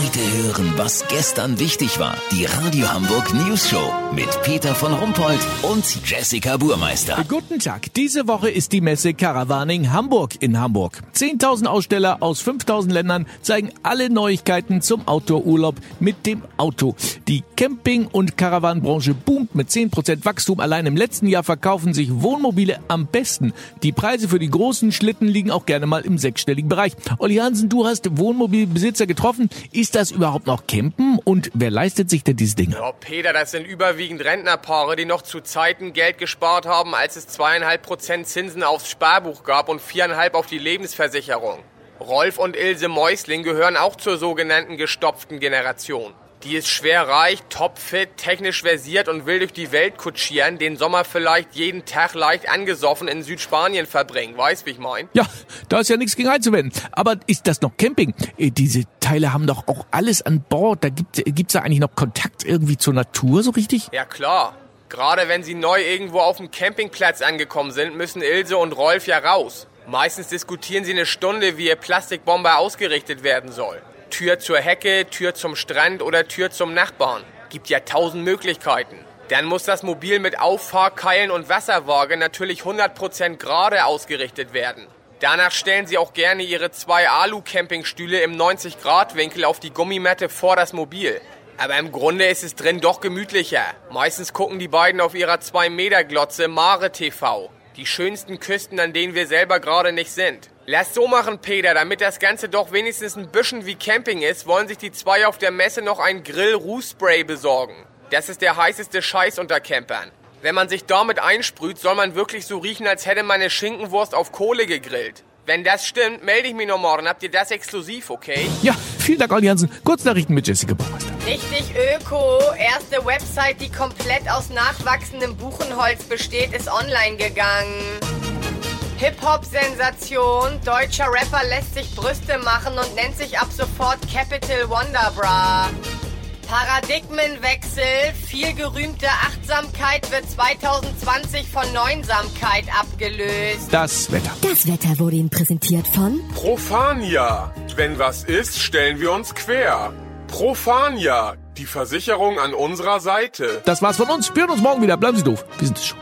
Heute hören, was gestern wichtig war. Die Radio Hamburg News Show mit Peter von Rumpold und Jessica Burmeister. Guten Tag. Diese Woche ist die Messe Caravaning Hamburg in Hamburg. 10.000 Aussteller aus 5.000 Ländern zeigen alle Neuigkeiten zum Outdoor-Urlaub mit dem Auto. Die Camping- und Caravanbranche boomt mit 10% Wachstum. Allein im letzten Jahr verkaufen sich Wohnmobile am besten. Die Preise für die großen Schlitten liegen auch gerne mal im sechsstelligen Bereich. Olli Hansen, du hast Wohnmobilbesitzer getroffen. Ist das überhaupt noch Campen und wer leistet sich denn diese Dinge? Ja, Peter, das sind überwiegend Rentnerpaare, die noch zu Zeiten Geld gespart haben, als es zweieinhalb Prozent Zinsen aufs Sparbuch gab und viereinhalb auf die Lebensversicherung. Rolf und Ilse Mäusling gehören auch zur sogenannten gestopften Generation. Die ist schwer reich, topfit, technisch versiert und will durch die Welt kutschieren, den Sommer vielleicht jeden Tag leicht angesoffen in Südspanien verbringen. Weißt, wie ich mein? Ja, da ist ja nichts gegen einzuwenden. Aber ist das noch Camping? Äh, Diese Teile haben doch auch alles an Bord. Da gibt gibt's da eigentlich noch Kontakt irgendwie zur Natur so richtig? Ja, klar. Gerade wenn sie neu irgendwo auf dem Campingplatz angekommen sind, müssen Ilse und Rolf ja raus. Meistens diskutieren sie eine Stunde, wie ihr Plastikbomber ausgerichtet werden soll. Tür zur Hecke, Tür zum Strand oder Tür zum Nachbarn. Gibt ja tausend Möglichkeiten. Dann muss das Mobil mit Auffahrkeilen und Wasserwaage natürlich 100% gerade ausgerichtet werden. Danach stellen sie auch gerne ihre zwei Alu-Campingstühle im 90-Grad-Winkel auf die Gummimatte vor das Mobil. Aber im Grunde ist es drin doch gemütlicher. Meistens gucken die beiden auf ihrer 2-Meter-Glotze Mare TV. Die schönsten Küsten, an denen wir selber gerade nicht sind. Lass so machen, Peter, damit das Ganze doch wenigstens ein bisschen wie Camping ist, wollen sich die zwei auf der Messe noch ein Grill-Rußspray besorgen. Das ist der heißeste Scheiß unter Campern. Wenn man sich damit einsprüht, soll man wirklich so riechen, als hätte man eine Schinkenwurst auf Kohle gegrillt. Wenn das stimmt, melde ich mich noch morgen. Habt ihr das exklusiv, okay? Ja, vielen Dank, Olli Hansen. Kurznachrichten mit Jessica Baumeister. Richtig öko. Erste Website, die komplett aus nachwachsendem Buchenholz besteht, ist online gegangen. Hip-Hop-Sensation. Deutscher Rapper lässt sich Brüste machen und nennt sich ab sofort Capital Wonderbra. Paradigmenwechsel. Viel gerühmte Achtsamkeit wird 2020 von Neunsamkeit abgelöst. Das Wetter. Das Wetter wurde Ihnen präsentiert von Profania. Wenn was ist, stellen wir uns quer. Profania. Die Versicherung an unserer Seite. Das war's von uns. Wir hören uns morgen wieder. Bleiben Sie doof. Wir sind es schon.